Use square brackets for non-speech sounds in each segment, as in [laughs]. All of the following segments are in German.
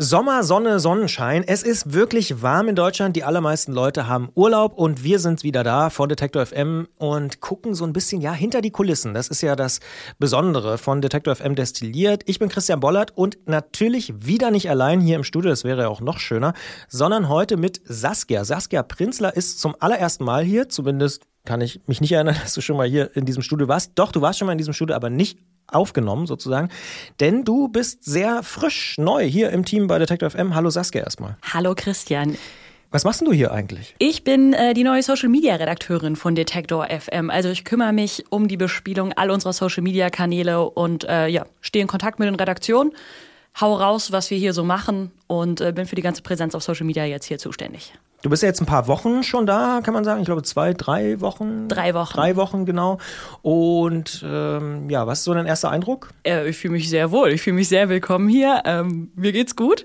Sommer, Sonne, Sonnenschein. Es ist wirklich warm in Deutschland. Die allermeisten Leute haben Urlaub und wir sind wieder da von Detektor FM und gucken so ein bisschen ja hinter die Kulissen. Das ist ja das Besondere von Detektor FM destilliert. Ich bin Christian Bollert und natürlich wieder nicht allein hier im Studio. Das wäre ja auch noch schöner, sondern heute mit Saskia. Saskia Prinzler ist zum allerersten Mal hier, zumindest kann ich mich nicht erinnern, [laughs] dass du schon mal hier in diesem Studio warst. Doch, du warst schon mal in diesem Studio, aber nicht aufgenommen sozusagen. Denn du bist sehr frisch neu hier im Team bei Detective FM. Hallo Saskia erstmal. Hallo Christian. Was machst du hier eigentlich? Ich bin äh, die neue Social Media Redakteurin von Detektor FM. Also ich kümmere mich um die Bespielung all unserer Social Media Kanäle und äh, ja, stehe in Kontakt mit den Redaktionen, hau raus, was wir hier so machen und äh, bin für die ganze Präsenz auf Social Media jetzt hier zuständig. Du bist ja jetzt ein paar Wochen schon da, kann man sagen. Ich glaube zwei, drei Wochen. Drei Wochen. Drei Wochen, genau. Und ähm, ja, was ist so dein erster Eindruck? Äh, ich fühle mich sehr wohl. Ich fühle mich sehr willkommen hier. Ähm, mir geht's gut.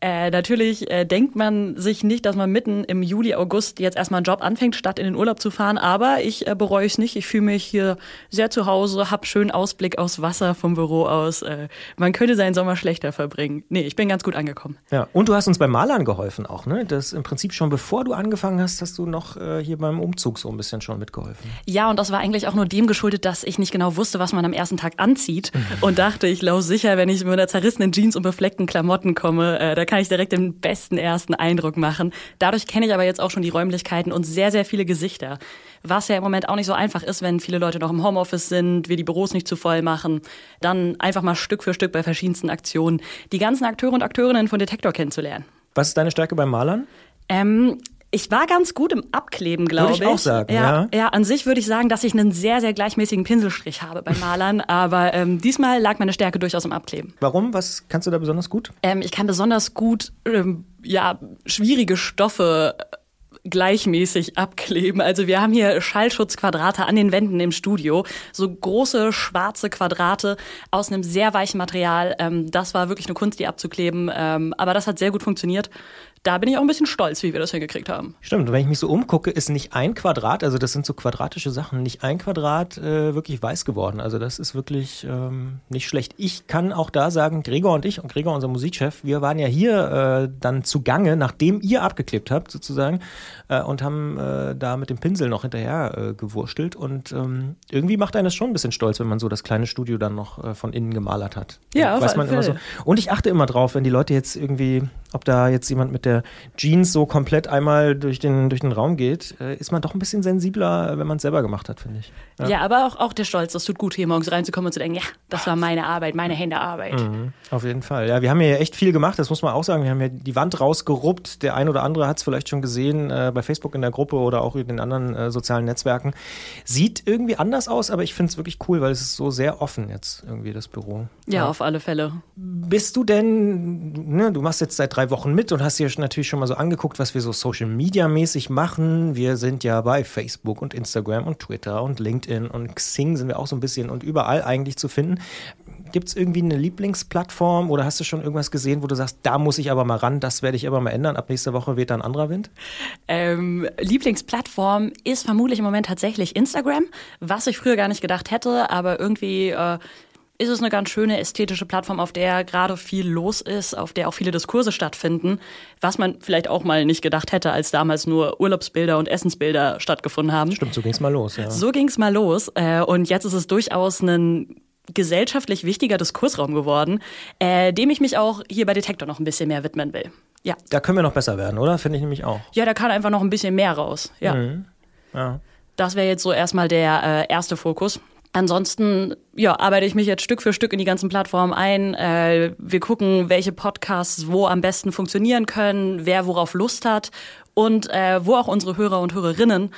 Äh, natürlich äh, denkt man sich nicht, dass man mitten im Juli, August jetzt erstmal einen Job anfängt, statt in den Urlaub zu fahren. Aber ich äh, bereue es nicht. Ich fühle mich hier sehr zu Hause, habe schönen Ausblick aufs Wasser vom Büro aus. Äh, man könnte seinen Sommer schlechter verbringen. Nee, ich bin ganz gut angekommen. Ja, und du hast uns beim Malern geholfen auch, ne? Das im Prinzip schon bevor du angefangen hast, hast du noch äh, hier beim Umzug so ein bisschen schon mitgeholfen. Ja, und das war eigentlich auch nur dem geschuldet, dass ich nicht genau wusste, was man am ersten Tag anzieht. und dachte, ich laufe sicher, wenn ich mit einer zerrissenen Jeans und befleckten Klamotten komme. Äh, da kann ich direkt den besten ersten Eindruck machen. Dadurch kenne ich aber jetzt auch schon die Räumlichkeiten und sehr, sehr viele Gesichter. Was ja im Moment auch nicht so einfach ist, wenn viele Leute noch im Homeoffice sind, wir die Büros nicht zu voll machen. Dann einfach mal Stück für Stück bei verschiedensten Aktionen die ganzen Akteure und Akteurinnen von Detektor kennenzulernen. Was ist deine Stärke beim Malern? Ähm, ich war ganz gut im Abkleben, glaube ich. Würde ich auch sagen, ja. Ja, an sich würde ich sagen, dass ich einen sehr, sehr gleichmäßigen Pinselstrich habe beim Malern. [laughs] aber ähm, diesmal lag meine Stärke durchaus im Abkleben. Warum? Was kannst du da besonders gut? Ähm, ich kann besonders gut ähm, ja, schwierige Stoffe gleichmäßig abkleben. Also wir haben hier Schallschutzquadrate an den Wänden im Studio, so große schwarze Quadrate aus einem sehr weichen Material. Ähm, das war wirklich eine Kunst, die abzukleben, ähm, aber das hat sehr gut funktioniert da bin ich auch ein bisschen stolz, wie wir das hingekriegt haben. Stimmt, wenn ich mich so umgucke, ist nicht ein Quadrat, also das sind so quadratische Sachen, nicht ein Quadrat äh, wirklich weiß geworden. Also das ist wirklich ähm, nicht schlecht. Ich kann auch da sagen, Gregor und ich und Gregor, unser Musikchef, wir waren ja hier äh, dann zugange, nachdem ihr abgeklebt habt sozusagen äh, und haben äh, da mit dem Pinsel noch hinterher äh, gewurstelt und ähm, irgendwie macht einen das schon ein bisschen stolz, wenn man so das kleine Studio dann noch äh, von innen gemalert hat. Ja, weiß man immer so. Und ich achte immer drauf, wenn die Leute jetzt irgendwie, ob da jetzt jemand mit der Jeans so komplett einmal durch den, durch den Raum geht, äh, ist man doch ein bisschen sensibler, wenn man es selber gemacht hat, finde ich. Ja. ja, aber auch, auch der Stolz, das tut gut, hier morgens reinzukommen und zu denken, ja, das war meine Arbeit, meine Händearbeit. Mhm, auf jeden Fall. Ja, wir haben hier echt viel gemacht, das muss man auch sagen. Wir haben ja die Wand rausgeruppt. Der ein oder andere hat es vielleicht schon gesehen äh, bei Facebook in der Gruppe oder auch in den anderen äh, sozialen Netzwerken. Sieht irgendwie anders aus, aber ich finde es wirklich cool, weil es ist so sehr offen jetzt irgendwie, das Büro. Ja, ja. auf alle Fälle. Bist du denn, ne, du machst jetzt seit drei Wochen mit und hast hier natürlich schon mal so angeguckt, was wir so Social Media mäßig machen. Wir sind ja bei Facebook und Instagram und Twitter und LinkedIn und Xing sind wir auch so ein bisschen und überall eigentlich zu finden. Gibt es irgendwie eine Lieblingsplattform oder hast du schon irgendwas gesehen, wo du sagst, da muss ich aber mal ran, das werde ich aber mal ändern, ab nächster Woche weht da ein anderer Wind? Ähm, Lieblingsplattform ist vermutlich im Moment tatsächlich Instagram, was ich früher gar nicht gedacht hätte, aber irgendwie äh, ist es eine ganz schöne ästhetische Plattform, auf der gerade viel los ist, auf der auch viele Diskurse stattfinden, was man vielleicht auch mal nicht gedacht hätte, als damals nur Urlaubsbilder und Essensbilder stattgefunden haben. Stimmt, so ging es mal los. Ja. So ging es mal los. Äh, und jetzt ist es durchaus ein gesellschaftlich wichtiger Diskursraum geworden, äh, dem ich mich auch hier bei Detektor noch ein bisschen mehr widmen will. Ja. Da können wir noch besser werden, oder? Finde ich nämlich auch. Ja, da kann einfach noch ein bisschen mehr raus. Ja. Mhm. ja. Das wäre jetzt so erstmal der äh, erste Fokus. Ansonsten ja, arbeite ich mich jetzt Stück für Stück in die ganzen Plattformen ein. Äh, wir gucken, welche Podcasts wo am besten funktionieren können, wer worauf Lust hat und äh, wo auch unsere Hörer und Hörerinnen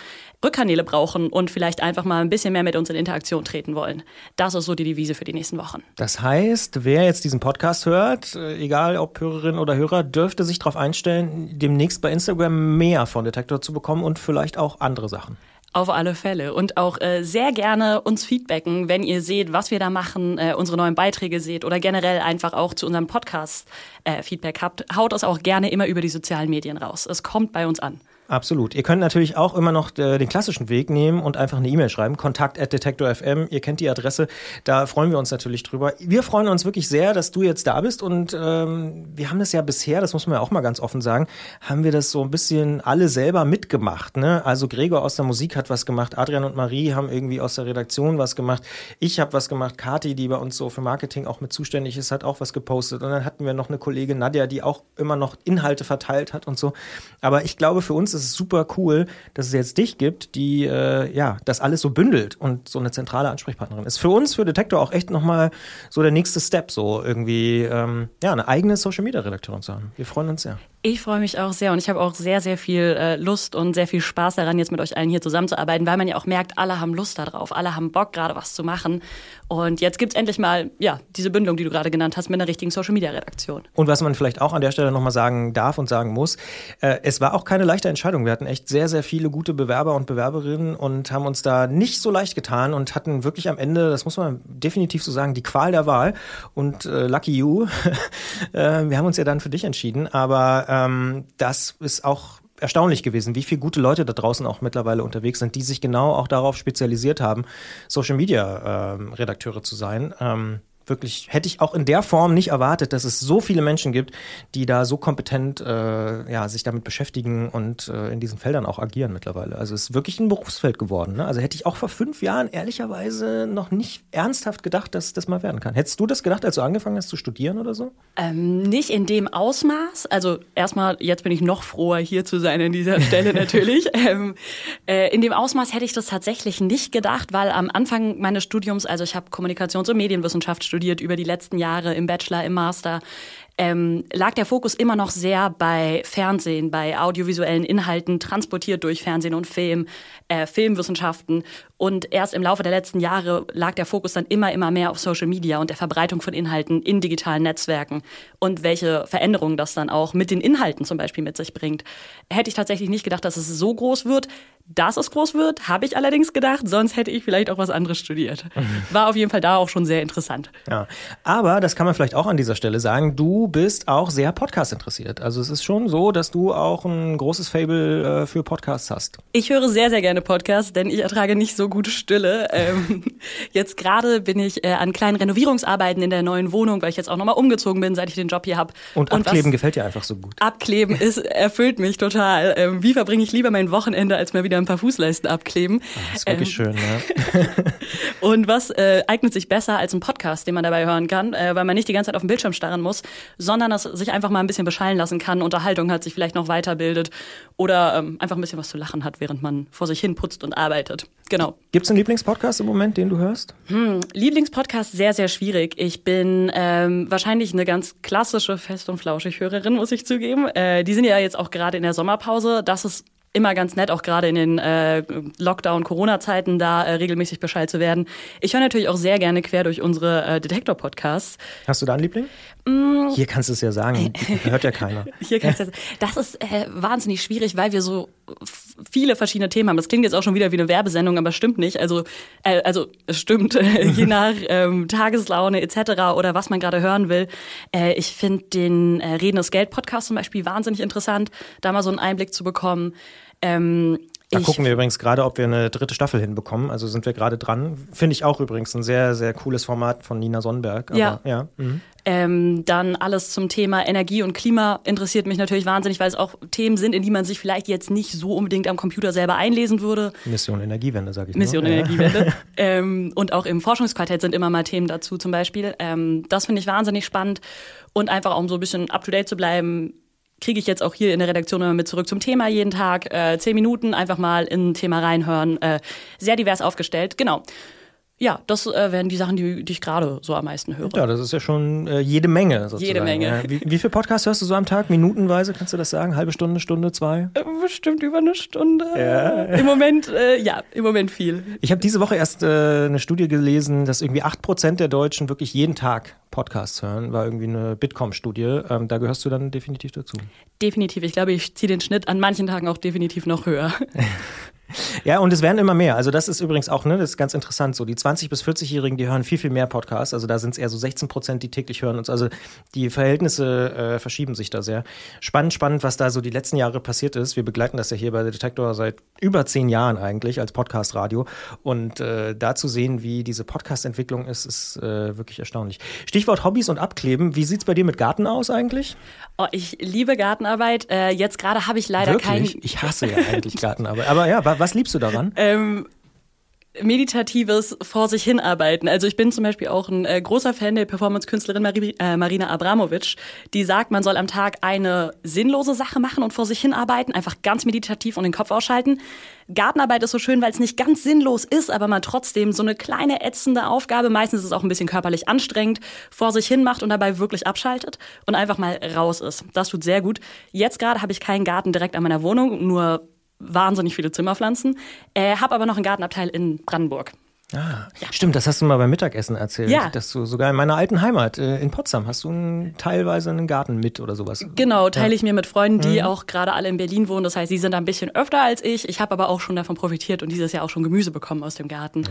Rückkanäle brauchen und vielleicht einfach mal ein bisschen mehr mit uns in Interaktion treten wollen. Das ist so die Devise für die nächsten Wochen. Das heißt, wer jetzt diesen Podcast hört, äh, egal ob Hörerin oder Hörer, dürfte sich darauf einstellen, demnächst bei Instagram mehr von Detektor zu bekommen und vielleicht auch andere Sachen. Auf alle Fälle. Und auch äh, sehr gerne uns feedbacken, wenn ihr seht, was wir da machen, äh, unsere neuen Beiträge seht oder generell einfach auch zu unserem Podcast äh, Feedback habt. Haut es auch gerne immer über die sozialen Medien raus. Es kommt bei uns an. Absolut. Ihr könnt natürlich auch immer noch äh, den klassischen Weg nehmen und einfach eine E-Mail schreiben. Kontakt at detektor.fm. Ihr kennt die Adresse. Da freuen wir uns natürlich drüber. Wir freuen uns wirklich sehr, dass du jetzt da bist und ähm, wir haben das ja bisher, das muss man ja auch mal ganz offen sagen, haben wir das so ein bisschen alle selber mitgemacht. Ne? Also Gregor aus der Musik hat was gemacht, Adrian und Marie haben irgendwie aus der Redaktion was gemacht. Ich habe was gemacht, Kati, die bei uns so für Marketing auch mit zuständig ist, hat auch was gepostet. Und dann hatten wir noch eine Kollegin Nadja, die auch immer noch Inhalte verteilt hat und so. Aber ich glaube, für uns ist es super cool, dass es jetzt dich gibt, die äh, ja das alles so bündelt und so eine zentrale Ansprechpartnerin ist. Für uns, für Detektor auch echt nochmal so der nächste Step, so irgendwie ähm, ja eine eigene Social Media Redakteurin zu haben. Wir freuen uns sehr. Ich freue mich auch sehr und ich habe auch sehr, sehr viel äh, Lust und sehr viel Spaß daran, jetzt mit euch allen hier zusammenzuarbeiten, weil man ja auch merkt, alle haben Lust darauf, alle haben Bock, gerade was zu machen. Und jetzt gibt es endlich mal ja, diese Bündelung, die du gerade genannt hast, mit einer richtigen Social-Media-Redaktion. Und was man vielleicht auch an der Stelle nochmal sagen darf und sagen muss, äh, es war auch keine leichte Entscheidung. Wir hatten echt sehr, sehr viele gute Bewerber und Bewerberinnen und haben uns da nicht so leicht getan und hatten wirklich am Ende, das muss man definitiv so sagen, die Qual der Wahl. Und äh, lucky you, [laughs] äh, wir haben uns ja dann für dich entschieden, aber ähm, das ist auch erstaunlich gewesen, wie viele gute Leute da draußen auch mittlerweile unterwegs sind, die sich genau auch darauf spezialisiert haben, Social Media ähm, Redakteure zu sein. Ähm, wirklich, hätte ich auch in der Form nicht erwartet, dass es so viele Menschen gibt, die da so kompetent äh, ja, sich damit beschäftigen und äh, in diesen Feldern auch agieren mittlerweile. Also es ist wirklich ein Berufsfeld geworden. Ne? Also hätte ich auch vor fünf Jahren ehrlicherweise noch nicht ernsthaft gedacht, dass das mal werden kann. Hättest du das gedacht, als du angefangen hast zu studieren oder so? Ähm, nicht in dem Ausmaß. Also erstmal, jetzt bin ich noch froher, hier zu sein an dieser Stelle [laughs] natürlich. ähm, äh, in dem Ausmaß hätte ich das tatsächlich nicht gedacht, weil am Anfang meines Studiums, also ich habe Kommunikations- und Medienwissenschaft studiert, studiert über die letzten Jahre im Bachelor, im Master, ähm, lag der Fokus immer noch sehr bei Fernsehen, bei audiovisuellen Inhalten, transportiert durch Fernsehen und Film, äh, Filmwissenschaften. Und erst im Laufe der letzten Jahre lag der Fokus dann immer, immer mehr auf Social Media und der Verbreitung von Inhalten in digitalen Netzwerken und welche Veränderungen das dann auch mit den Inhalten zum Beispiel mit sich bringt. Hätte ich tatsächlich nicht gedacht, dass es so groß wird. Dass es groß wird, habe ich allerdings gedacht, sonst hätte ich vielleicht auch was anderes studiert. [laughs] War auf jeden Fall da auch schon sehr interessant. Ja, aber das kann man vielleicht auch an dieser Stelle sagen, du bist auch sehr Podcast interessiert. Also es ist schon so, dass du auch ein großes Fable äh, für Podcasts hast. Ich höre sehr, sehr gerne Podcasts, denn ich ertrage nicht so gute Stille. [laughs] Ähm, jetzt gerade bin ich äh, an kleinen Renovierungsarbeiten in der neuen Wohnung, weil ich jetzt auch nochmal umgezogen bin, seit ich den Job hier habe. Und, Und Abkleben gefällt dir einfach so gut. Abkleben ist, erfüllt mich total. Ähm, wie verbringe ich lieber mein Wochenende, als mal wieder ein paar Fußleisten abkleben? Ah, das ist wirklich ähm, schön, ja. [laughs] Und was äh, eignet sich besser als ein Podcast, den man dabei hören kann, äh, weil man nicht die ganze Zeit auf den Bildschirm starren muss, sondern es sich einfach mal ein bisschen beschallen lassen kann, Unterhaltung hat, sich vielleicht noch weiterbildet oder ähm, einfach ein bisschen was zu lachen hat, während man vor sich hin putzt und arbeitet. Genau. Gibt es einen Lieblingspodcast im Moment, den du hörst? Hm, Lieblingspodcast sehr, sehr schwierig. Ich bin ähm, wahrscheinlich eine ganz klassische Fest- und Flauschig-Hörerin, muss ich zugeben. Äh, die sind ja jetzt auch gerade in der Sommerpause. Das ist immer ganz nett, auch gerade in den äh, Lockdown-Corona-Zeiten da äh, regelmäßig Bescheid zu werden. Ich höre natürlich auch sehr gerne quer durch unsere äh, Detektor-Podcasts. Hast du da einen Liebling? Mm. Hier kannst du es ja sagen, [laughs] hört ja keiner. Hier kannst du ja, das ist äh, wahnsinnig schwierig, weil wir so viele verschiedene Themen haben. Das klingt jetzt auch schon wieder wie eine Werbesendung, aber stimmt nicht. Also, äh, also es stimmt, je [laughs] nach ähm, Tageslaune etc. oder was man gerade hören will. Äh, ich finde den äh, Reden ist Geld Podcast zum Beispiel wahnsinnig interessant, da mal so einen Einblick zu bekommen. Ähm, da gucken wir übrigens gerade, ob wir eine dritte Staffel hinbekommen. Also sind wir gerade dran. Finde ich auch übrigens ein sehr, sehr cooles Format von Nina Sonnenberg. Aber, ja. ja. Mhm. Ähm, dann alles zum Thema Energie und Klima interessiert mich natürlich wahnsinnig, weil es auch Themen sind, in die man sich vielleicht jetzt nicht so unbedingt am Computer selber einlesen würde. Mission Energiewende, sage ich Mission nur. Energiewende. [laughs] Ähm, und auch im Forschungsquartett sind immer mal Themen dazu zum Beispiel. Ähm, das finde ich wahnsinnig spannend. Und einfach um so ein bisschen up-to-date zu bleiben, kriege ich jetzt auch hier in der Redaktion immer mit zurück zum Thema jeden Tag. Äh, zehn Minuten einfach mal in ein Thema reinhören. Äh, sehr divers aufgestellt. Genau. Ja, das äh, wären die Sachen, die, die ich gerade so am meisten höre. Ja, das ist ja schon äh, jede Menge sozusagen. Jede Menge. Wie, wie viel Podcasts hörst du so am Tag? Minutenweise, kannst du das sagen? Halbe Stunde, Stunde, zwei? Äh, bestimmt über eine Stunde. Ja. Im Moment, äh, ja, im Moment viel. Ich habe diese Woche erst äh, eine Studie gelesen, dass irgendwie acht Prozent der Deutschen wirklich jeden Tag Podcasts hören. War irgendwie eine Bitkom-Studie. Ähm, da gehörst du dann definitiv dazu. Definitiv. Ich glaube, ich ziehe den Schnitt an manchen Tagen auch definitiv noch höher. [laughs] Ja, und es werden immer mehr. Also das ist übrigens auch, ne, das ist ganz interessant. So die 20 bis 40-Jährigen, die hören viel viel mehr Podcasts. Also da sind es eher so 16 Prozent, die täglich hören. Und so. Also die Verhältnisse äh, verschieben sich da sehr. Spannend, spannend, was da so die letzten Jahre passiert ist. Wir begleiten das ja hier bei The Detector seit über zehn Jahren eigentlich als Podcast-Radio. Und äh, da zu sehen, wie diese Podcast-Entwicklung ist, ist äh, wirklich erstaunlich. Stichwort Hobbys und Abkleben. Wie sieht's bei dir mit Garten aus eigentlich? Oh, ich liebe Gartenarbeit. Äh, jetzt gerade habe ich leider Wirklich? keinen. Ich hasse ja eigentlich Gartenarbeit. Aber ja, was liebst du daran? Ähm, meditatives vor sich hinarbeiten. Also ich bin zum Beispiel auch ein äh, großer Fan der Performance-Künstlerin Mari äh, Marina Abramovic, die sagt, man soll am Tag eine sinnlose Sache machen und vor sich hinarbeiten, einfach ganz meditativ und den Kopf ausschalten. Gartenarbeit ist so schön, weil es nicht ganz sinnlos ist, aber man trotzdem so eine kleine ätzende Aufgabe, meistens ist es auch ein bisschen körperlich anstrengend, vor sich hin macht und dabei wirklich abschaltet und einfach mal raus ist. Das tut sehr gut. Jetzt gerade habe ich keinen Garten direkt an meiner Wohnung, nur wahnsinnig viele Zimmerpflanzen, äh, habe aber noch einen Gartenabteil in Brandenburg. Ah, Stimmt, das hast du mal beim Mittagessen erzählt. Ja. Dass du sogar in meiner alten Heimat äh, in Potsdam hast du einen, teilweise einen Garten mit oder sowas. Genau, teile ich mir mit Freunden, die auch gerade alle in Berlin wohnen. Das heißt, sie sind ein bisschen öfter als ich. Ich habe aber auch schon davon profitiert und dieses Jahr auch schon Gemüse bekommen aus dem Garten.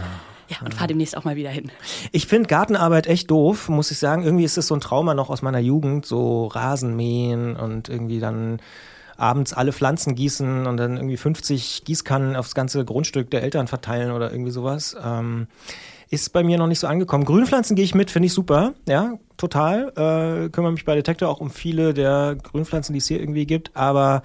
Ja, und fahre demnächst auch mal wieder hin. Ich finde Gartenarbeit echt doof, muss ich sagen. Irgendwie ist es so ein Trauma noch aus meiner Jugend, so Rasenmähen und irgendwie dann abends alle Pflanzen gießen und dann irgendwie 50 Gießkannen aufs ganze Grundstück der Eltern verteilen oder irgendwie sowas. Ähm, ist bei mir noch nicht so angekommen. Grünpflanzen gehe ich mit, finde ich super. Ja, total. Äh, kümmere mich bei Detektor auch um viele der Grünpflanzen, die es hier irgendwie gibt. Aber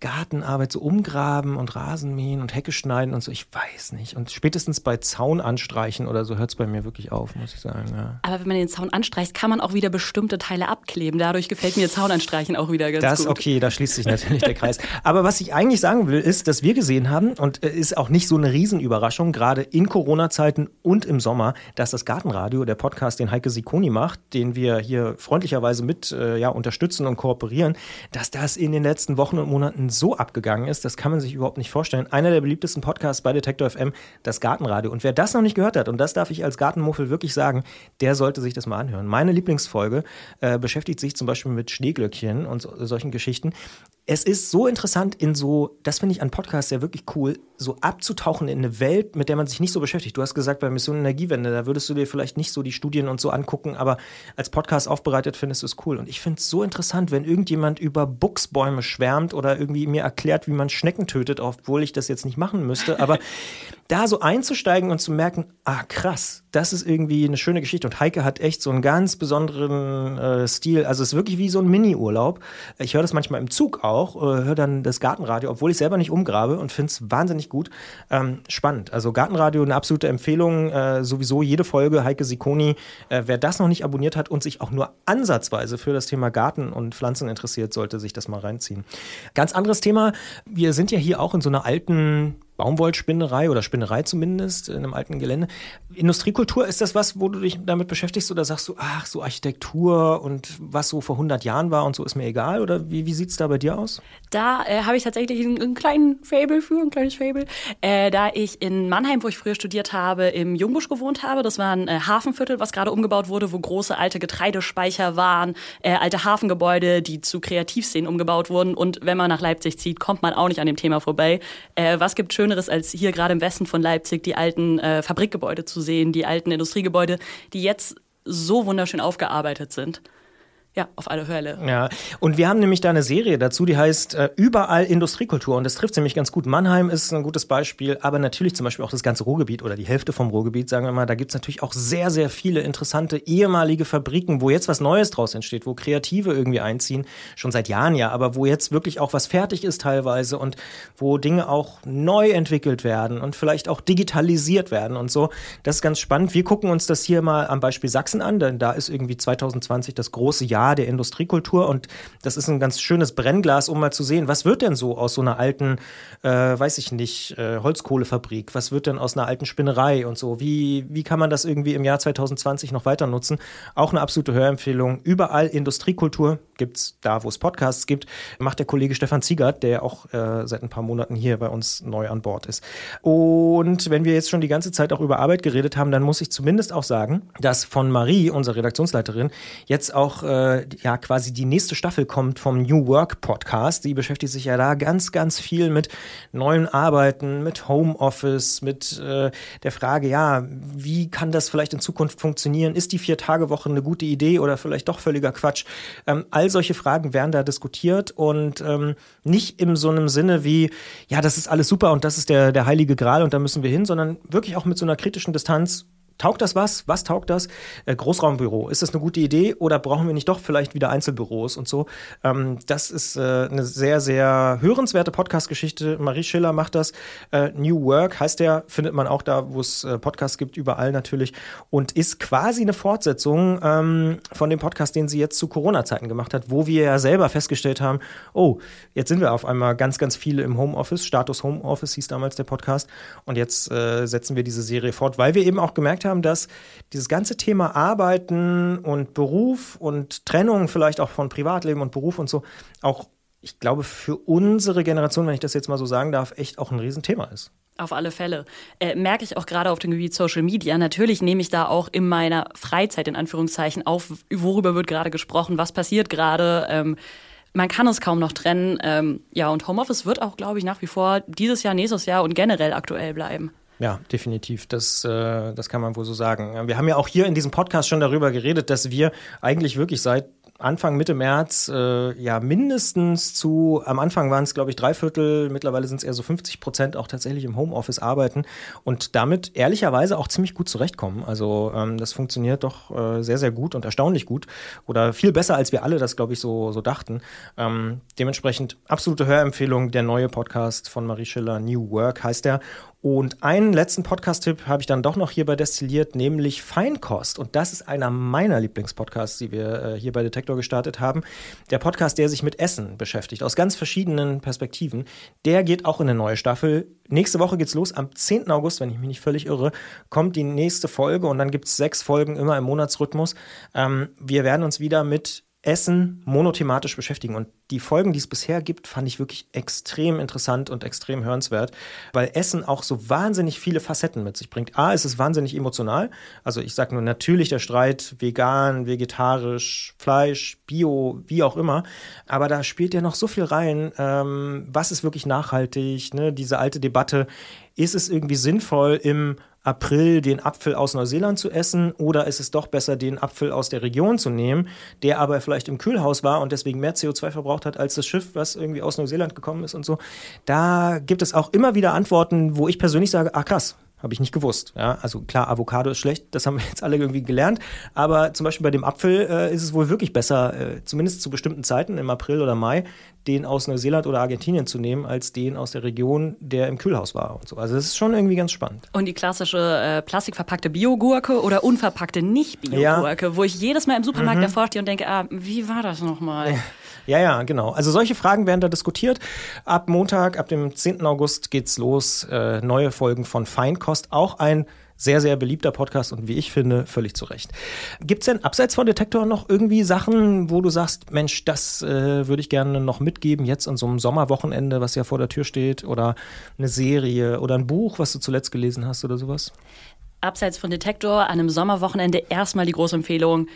Gartenarbeit, so umgraben und Rasenmähen und Hecke schneiden und so, ich weiß nicht. Und spätestens bei Zaun anstreichen oder so hört es bei mir wirklich auf, muss ich sagen. Ja. Aber wenn man den Zaun anstreicht, kann man auch wieder bestimmte Teile abkleben. Dadurch gefällt mir Zaunanstreichen auch wieder ganz Das gut. okay, da schließt sich natürlich der Kreis. Aber was ich eigentlich sagen will, ist, dass wir gesehen haben, und äh, ist auch nicht so eine Riesenüberraschung, gerade in Corona-Zeiten und im Sommer, dass das Gartenradio, der Podcast, den Heike Sikoni macht, den wir hier freundlicherweise mit äh, ja, unterstützen und kooperieren, dass das in den letzten Wochen und Monaten so abgegangen ist, das kann man sich überhaupt nicht vorstellen. Einer der beliebtesten Podcasts bei Detektor FM, das Gartenradio. Und wer das noch nicht gehört hat, und das darf ich als Gartenmuffel wirklich sagen, der sollte sich das mal anhören. Meine Lieblingsfolge äh, beschäftigt sich zum Beispiel mit Schneeglöckchen und so, solchen Geschichten. Es ist so interessant, in so, das finde ich an Podcasts ja wirklich cool, so abzutauchen in eine Welt, mit der man sich nicht so beschäftigt. Du hast gesagt, bei Mission Energiewende, da würdest du dir vielleicht nicht so die Studien und so angucken, aber als Podcast aufbereitet findest du es cool. Und ich finde es so interessant, wenn irgendjemand über Buchsbäume schwärmt oder irgendwie mir erklärt, wie man Schnecken tötet, obwohl ich das jetzt nicht machen müsste. Aber [laughs] da so einzusteigen und zu merken, ah krass, das ist irgendwie eine schöne Geschichte. Und Heike hat echt so einen ganz besonderen äh, Stil. Also es ist wirklich wie so ein Mini-Urlaub. Ich höre das manchmal im Zug auch, äh, höre dann das Gartenradio, obwohl ich selber nicht umgrabe und finde es wahnsinnig gut. Ähm, spannend. Also Gartenradio eine absolute Empfehlung. Äh, sowieso jede Folge Heike Sikoni. Äh, wer das noch nicht abonniert hat und sich auch nur ansatzweise für das Thema Garten und Pflanzen interessiert, sollte sich das mal reinziehen. Ganz anderes Thema. Wir sind ja hier auch in so einer alten Baumwollspinnerei oder Spinnerei zumindest in einem alten Gelände. Industriekultur, ist das was, wo du dich damit beschäftigst oder sagst du, ach, so Architektur und was so vor 100 Jahren war und so ist mir egal? Oder wie, wie sieht es da bei dir aus? Da äh, habe ich tatsächlich einen, einen kleinen Fable für, ein kleines Fable. Äh, da ich in Mannheim, wo ich früher studiert habe, im Jungbusch gewohnt habe. Das war ein äh, Hafenviertel, was gerade umgebaut wurde, wo große alte Getreidespeicher waren, äh, alte Hafengebäude, die zu Kreativszenen umgebaut wurden. Und wenn man nach Leipzig zieht, kommt man auch nicht an dem Thema vorbei. Äh, was gibt Schöneres, als hier gerade im Westen von Leipzig die alten äh, Fabrikgebäude zu sehen, die alten Industriegebäude, die jetzt so wunderschön aufgearbeitet sind. Ja, auf alle Fälle. Ja, und wir haben nämlich da eine Serie dazu, die heißt äh, Überall Industriekultur. Und das trifft nämlich ganz gut. Mannheim ist ein gutes Beispiel, aber natürlich zum Beispiel auch das ganze Ruhrgebiet oder die Hälfte vom Ruhrgebiet, sagen wir mal. Da gibt's natürlich auch sehr, sehr viele interessante ehemalige Fabriken, wo jetzt was Neues draus entsteht, wo Kreative irgendwie einziehen, schon seit Jahren ja, aber wo jetzt wirklich auch was fertig ist teilweise und wo Dinge auch neu entwickelt werden und vielleicht auch digitalisiert werden und so. Das ist ganz spannend. Wir gucken uns das hier mal am Beispiel Sachsen an, denn da ist irgendwie 2020 das große Jahr der Industriekultur und das ist ein ganz schönes Brennglas, um mal zu sehen, was wird denn so aus so einer alten, äh, weiß ich nicht, äh, Holzkohlefabrik, was wird denn aus einer alten Spinnerei und so, wie, wie kann man das irgendwie im Jahr 2020 noch weiter nutzen? Auch eine absolute Hörempfehlung. Überall Industriekultur gibt's da, wo es Podcasts gibt, macht der Kollege Stefan Ziegert, der auch äh, seit ein paar Monaten hier bei uns neu an Bord ist. Und wenn wir jetzt schon die ganze Zeit auch über Arbeit geredet haben, dann muss ich zumindest auch sagen, dass von Marie, unserer Redaktionsleiterin, jetzt auch äh, äh, ja quasi die nächste Staffel kommt vom New Work Podcast. Die beschäftigt sich ja da ganz, ganz viel mit neuen Arbeiten, mit Homeoffice, mit äh, der Frage, ja, wie kann das vielleicht in Zukunft funktionieren? Ist die Vier-Tage-Woche eine gute Idee oder vielleicht doch völliger Quatsch? Ähm, all solche Fragen werden da diskutiert und ähm, nicht in so einem Sinne wie, ja, das ist alles super und das ist der, der heilige Gral und da müssen wir hin, sondern wirklich auch mit so einer kritischen Distanz Taugt das was? Was taugt das? Äh, Großraumbüro, ist das eine gute Idee oder brauchen wir nicht doch vielleicht wieder Einzelbüros und so? Ähm, das ist äh, eine sehr, sehr hörenswerte Podcast-Geschichte. Marie Schiller macht das. Äh, New Work heißt der, findet man auch da, wo es Podcasts gibt, überall natürlich. Und ist quasi eine Fortsetzung ähm, von dem Podcast, den sie jetzt zu Corona-Zeiten gemacht hat, wo wir ja selber festgestellt haben, oh, jetzt sind wir auf einmal ganz, ganz viele im Homeoffice. Status Homeoffice hieß damals der Podcast. Und jetzt setzen wir diese Serie fort, weil wir eben auch gemerkt haben, haben, dass dieses ganze Thema Arbeiten und Beruf und Trennung vielleicht auch von Privatleben und Beruf und so auch, ich glaube, für unsere Generation, wenn ich das jetzt mal so sagen darf, echt auch ein Riesenthema ist. Auf alle Fälle. Äh, merke ich auch gerade auf dem Gebiet Social Media. Natürlich nehme ich da auch in meiner Freizeit in Anführungszeichen auf, worüber wird gerade gesprochen, was passiert gerade. Ähm, man kann es kaum noch trennen. Ähm, ja, und Homeoffice wird auch, glaube ich, nach wie vor dieses Jahr, nächstes Jahr und generell aktuell bleiben. Ja, definitiv. Das, äh, das kann man wohl so sagen. Wir haben ja auch hier in diesem Podcast schon darüber geredet, dass wir eigentlich wirklich seit Anfang, Mitte März äh, ja mindestens zu, am Anfang waren es, glaube ich, drei Viertel, mittlerweile sind es eher so 50 Prozent auch tatsächlich im Homeoffice arbeiten und damit ehrlicherweise auch ziemlich gut zurechtkommen. Also ähm, das funktioniert doch äh, sehr, sehr gut und erstaunlich gut oder viel besser, als wir alle das, glaube ich, so, so dachten. Ähm, dementsprechend absolute Hörempfehlung, der neue Podcast von Marie Schiller, New Work heißt er. Und einen letzten Podcast-Tipp habe ich dann doch noch hierbei destilliert, nämlich Feinkost. Und das ist einer meiner Lieblingspodcasts, die wir äh, hier bei Detektor gestartet haben. Der Podcast, der sich mit Essen beschäftigt, aus ganz verschiedenen Perspektiven. Der geht auch in eine neue Staffel. Nächste Woche geht's los. Am 10. August, wenn ich mich nicht völlig irre, kommt die nächste Folge und dann gibt es sechs Folgen immer im Monatsrhythmus. Ähm, wir werden uns wieder mit Essen monothematisch beschäftigen. Und die Folgen, die es bisher gibt, fand ich wirklich extrem interessant und extrem hörenswert, weil Essen auch so wahnsinnig viele Facetten mit sich bringt. A, ist es wahnsinnig emotional. Also ich sage nur natürlich der Streit vegan, vegetarisch, Fleisch, Bio, wie auch immer. Aber da spielt ja noch so viel rein. Ähm, was ist wirklich nachhaltig? Ne? Diese alte Debatte. Ist es irgendwie sinnvoll, im April den Apfel aus Neuseeland zu essen oder ist es doch besser, den Apfel aus der Region zu nehmen, der aber vielleicht im Kühlhaus war und deswegen mehr CO2 verbraucht hat als das Schiff, was irgendwie aus Neuseeland gekommen ist und so. Da gibt es auch immer wieder Antworten, wo ich persönlich sage, ah krass, habe ich nicht gewusst. Ja, also klar, Avocado ist schlecht, das haben wir jetzt alle irgendwie gelernt. Aber zum Beispiel bei dem Apfel äh, ist es wohl wirklich besser, äh, zumindest zu bestimmten Zeiten im April oder Mai, den aus Neuseeland oder Argentinien zu nehmen, als den aus der Region, der im Kühlhaus war und so. Also das ist schon irgendwie ganz spannend. Und die klassische äh, plastikverpackte Biogurke oder unverpackte Nicht-Biogurke, ja. wo ich jedes Mal im Supermarkt mhm. davor stehe und denke, ah, wie war das nochmal? Ja. [laughs] Ja, ja, genau. Also solche Fragen werden da diskutiert. Ab Montag, ab dem 10. August geht's los. Äh, neue Folgen von Feinkost. Auch ein sehr, sehr beliebter Podcast und wie ich finde, völlig zu Recht. Gibt es denn abseits von Detektor noch irgendwie Sachen, wo du sagst, Mensch, das äh, würde ich gerne noch mitgeben, jetzt an so einem Sommerwochenende, was ja vor der Tür steht, oder eine Serie oder ein Buch, was du zuletzt gelesen hast oder sowas? Abseits von Detektor an einem Sommerwochenende erstmal die große Empfehlung,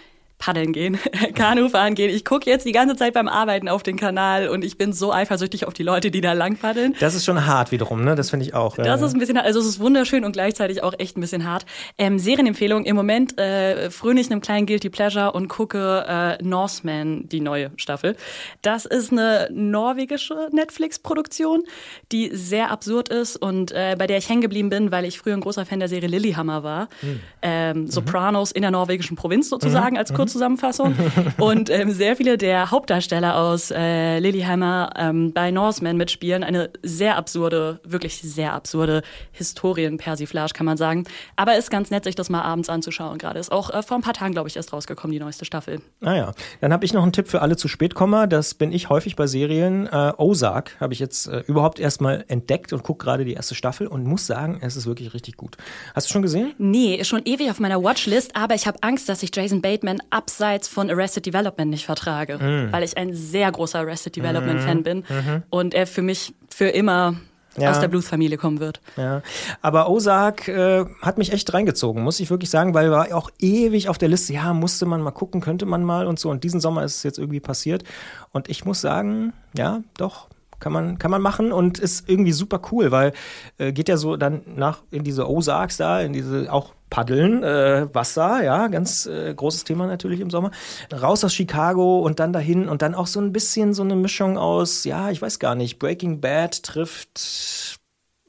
paddeln gehen, [laughs] Kanu fahren gehen. Ich gucke jetzt die ganze Zeit beim Arbeiten auf den Kanal und ich bin so eifersüchtig auf die Leute, die da lang paddeln. Das ist schon hart wiederum, ne? Das finde ich auch. Das ist ein bisschen, also es ist wunderschön und gleichzeitig auch echt ein bisschen hart. Ähm, Serienempfehlung im Moment äh, fröne ich einem kleinen Guilty Pleasure und gucke äh, Norseman, die neue Staffel. Das ist eine norwegische Netflix-Produktion, die sehr absurd ist und äh, bei der ich hängen geblieben bin, weil ich früher ein großer Fan der Serie Lilyhammer war. Mhm. Ähm, Sopranos mhm. in der norwegischen Provinz sozusagen mhm. als kurz Zusammenfassung. und ähm, sehr viele der Hauptdarsteller aus äh, Lilyhammer ähm, bei Norseman mitspielen. Eine sehr absurde, wirklich sehr absurde Historien-Persiflage, kann man sagen. Aber ist ganz nett, sich das mal abends anzuschauen. Gerade ist auch äh, vor ein paar Tagen, glaube ich, erst rausgekommen, die neueste Staffel. Ah dann habe ich noch einen Tipp für alle zu Spätkommer. Das bin ich häufig bei Serien. Äh, Ozark habe ich jetzt äh, überhaupt erstmal entdeckt und gucke gerade die erste Staffel und muss sagen, es ist wirklich richtig gut. Hast du schon gesehen? Nee, ist schon ewig auf meiner Watchlist, aber ich habe Angst, dass ich Jason Bateman ab abseits von Arrested Development nicht vertrage, mm. weil ich ein sehr großer Arrested Development-Fan mm. bin mm -hmm. und er für mich für immer ja. aus der Blues-Familie kommen wird. Ja. Aber Ozark äh, hat mich echt reingezogen, muss ich wirklich sagen, weil war auch ewig auf der Liste, ja, musste man mal gucken, könnte man mal und so. Und diesen Sommer ist es jetzt irgendwie passiert. Und ich muss sagen, ja, doch, kann man, kann man machen und ist irgendwie super cool, weil äh, geht ja so dann nach in diese Ozarks da, in diese auch Paddeln, äh, Wasser, ja, ganz äh, großes Thema natürlich im Sommer. Raus aus Chicago und dann dahin und dann auch so ein bisschen so eine Mischung aus, ja, ich weiß gar nicht, Breaking Bad trifft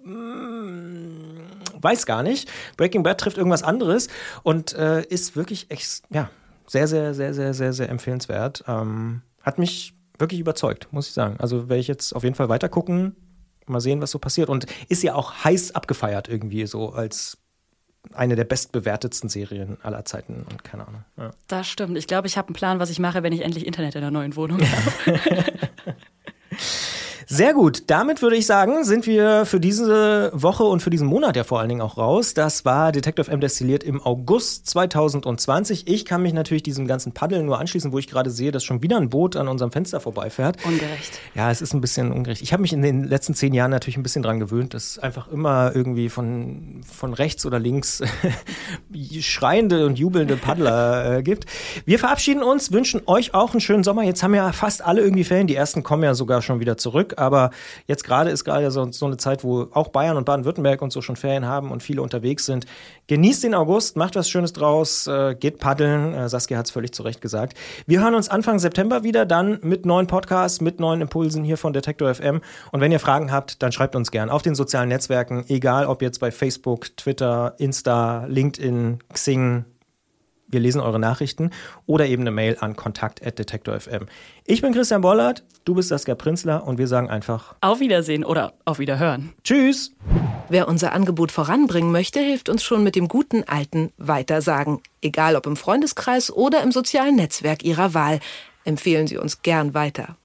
hm, weiß gar nicht. Breaking Bad trifft irgendwas anderes und äh, ist wirklich echt, ja, sehr, sehr, sehr, sehr, sehr, sehr empfehlenswert. Ähm, hat mich wirklich überzeugt, muss ich sagen. Also werde ich jetzt auf jeden Fall weiter gucken, mal sehen, was so passiert. Und ist ja auch heiß abgefeiert irgendwie so als eine der bestbewertetsten Serien aller Zeiten und keine Ahnung. Ja. Das stimmt. Ich glaube, ich habe einen Plan, was ich mache, wenn ich endlich Internet in der neuen Wohnung [laughs] [laughs] [laughs] habe. Sehr gut. Damit würde ich sagen, sind wir für diese Woche und für diesen Monat ja vor allen Dingen auch raus. Das war Detective M destilliert im August 2020. Ich kann mich natürlich diesem ganzen Paddeln nur anschließen, wo ich gerade sehe, dass schon wieder ein Boot an unserem Fenster vorbeifährt. Ungerecht. Ja, es ist ein bisschen ungerecht. Ich habe mich in den letzten zehn Jahren natürlich ein bisschen dran gewöhnt, dass es einfach immer irgendwie von, von rechts oder links [laughs] schreiende und jubelnde Paddler äh, gibt. Wir verabschieden uns, wünschen euch auch einen schönen Sommer. Jetzt haben ja fast alle irgendwie Ferien. Die ersten kommen ja sogar schon wieder aber jetzt gerade ist gerade so, so eine Zeit, wo auch Bayern und Baden-Württemberg und so schon Ferien haben und viele unterwegs sind. Genießt den August, macht was Schönes draus, äh, geht paddeln. Äh, Saskia hat es völlig zu Recht gesagt. Wir hören uns Anfang September wieder, dann mit neuen Podcasts, mit neuen Impulsen hier von Detektor FM. Und wenn ihr Fragen habt, dann schreibt uns gern auf den sozialen Netzwerken, egal ob jetzt bei Facebook, Twitter, Insta, LinkedIn, Xing, wir lesen eure Nachrichten oder eben eine Mail an kontakt.detektor.fm. Ich bin Christian Bollert, du bist Saskia Prinzler und wir sagen einfach Auf Wiedersehen oder auf Wiederhören. Tschüss! Wer unser Angebot voranbringen möchte, hilft uns schon mit dem guten alten Weitersagen. Egal ob im Freundeskreis oder im sozialen Netzwerk Ihrer Wahl. Empfehlen Sie uns gern weiter.